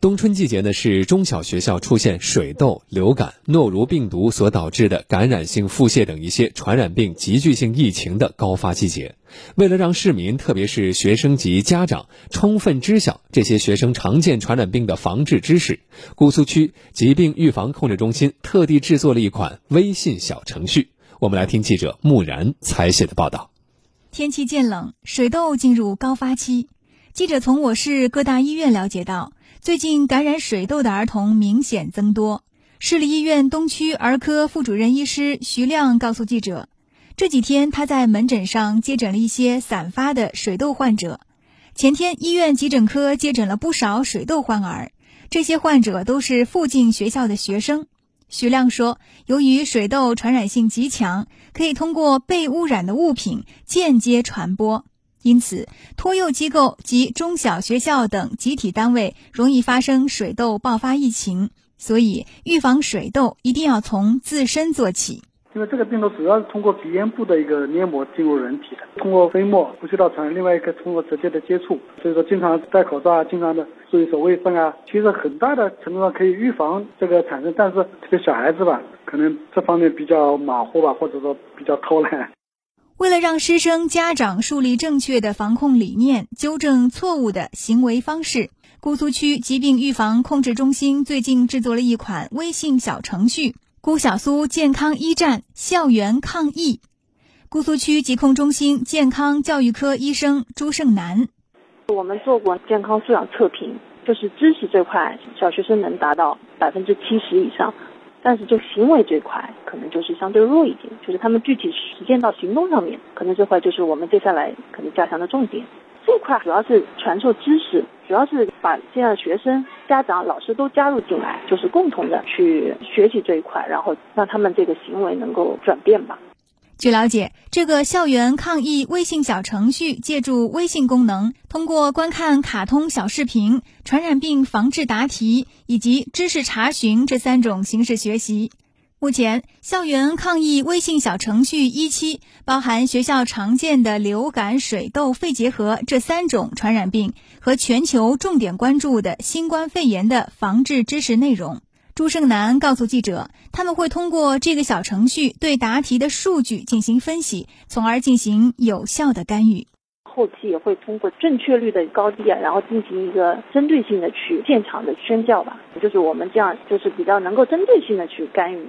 冬春季节呢是中小学校出现水痘、流感、诺如病毒所导致的感染性腹泻等一些传染病集聚性疫情的高发季节。为了让市民，特别是学生及家长充分知晓这些学生常见传染病的防治知识，姑苏区疾病预防控制中心特地制作了一款微信小程序。我们来听记者木然采写的报道。天气渐冷，水痘进入高发期。记者从我市各大医院了解到。最近感染水痘的儿童明显增多。市立医院东区儿科副主任医师徐亮告诉记者，这几天他在门诊上接诊了一些散发的水痘患者。前天医院急诊科接诊了不少水痘患儿，这些患者都是附近学校的学生。徐亮说，由于水痘传染性极强，可以通过被污染的物品间接传播。因此，托幼机构及中小学校等集体单位容易发生水痘爆发疫情，所以预防水痘一定要从自身做起。因为这个病毒主要是通过鼻咽部的一个黏膜进入人体的，通过飞沫呼吸道传染，另外一个通过直接的接触，所以说经常戴口罩啊，经常的注意手卫生啊，其实很大的程度上可以预防这个产生，但是这个小孩子吧，可能这方面比较马虎吧，或者说比较偷懒。为了让师生家长树立正确的防控理念，纠正错误的行为方式，姑苏区疾病预防控制中心最近制作了一款微信小程序“姑小苏健康一站校园抗疫”。姑苏区疾控中心健康教育科医生朱胜男：我们做过健康素养测评，就是知识这块，小学生能达到百分之七十以上。但是就行为这块，可能就是相对弱一点，就是他们具体实践到行动上面，可能这块就是我们接下来可能加强的重点。这块主要是传授知识，主要是把现在学生、家长、老师都加入进来，就是共同的去学习这一块，然后让他们这个行为能够转变吧。据了解，这个校园抗疫微信小程序借助微信功能，通过观看卡通小视频、传染病防治答题以及知识查询这三种形式学习。目前，校园抗疫微信小程序一期包含学校常见的流感、水痘、肺结核这三种传染病和全球重点关注的新冠肺炎的防治知识内容。朱胜男告诉记者，他们会通过这个小程序对答题的数据进行分析，从而进行有效的干预。后期也会通过正确率的高低啊，然后进行一个针对性的去现场的宣教吧，就是我们这样就是比较能够针对性的去干预。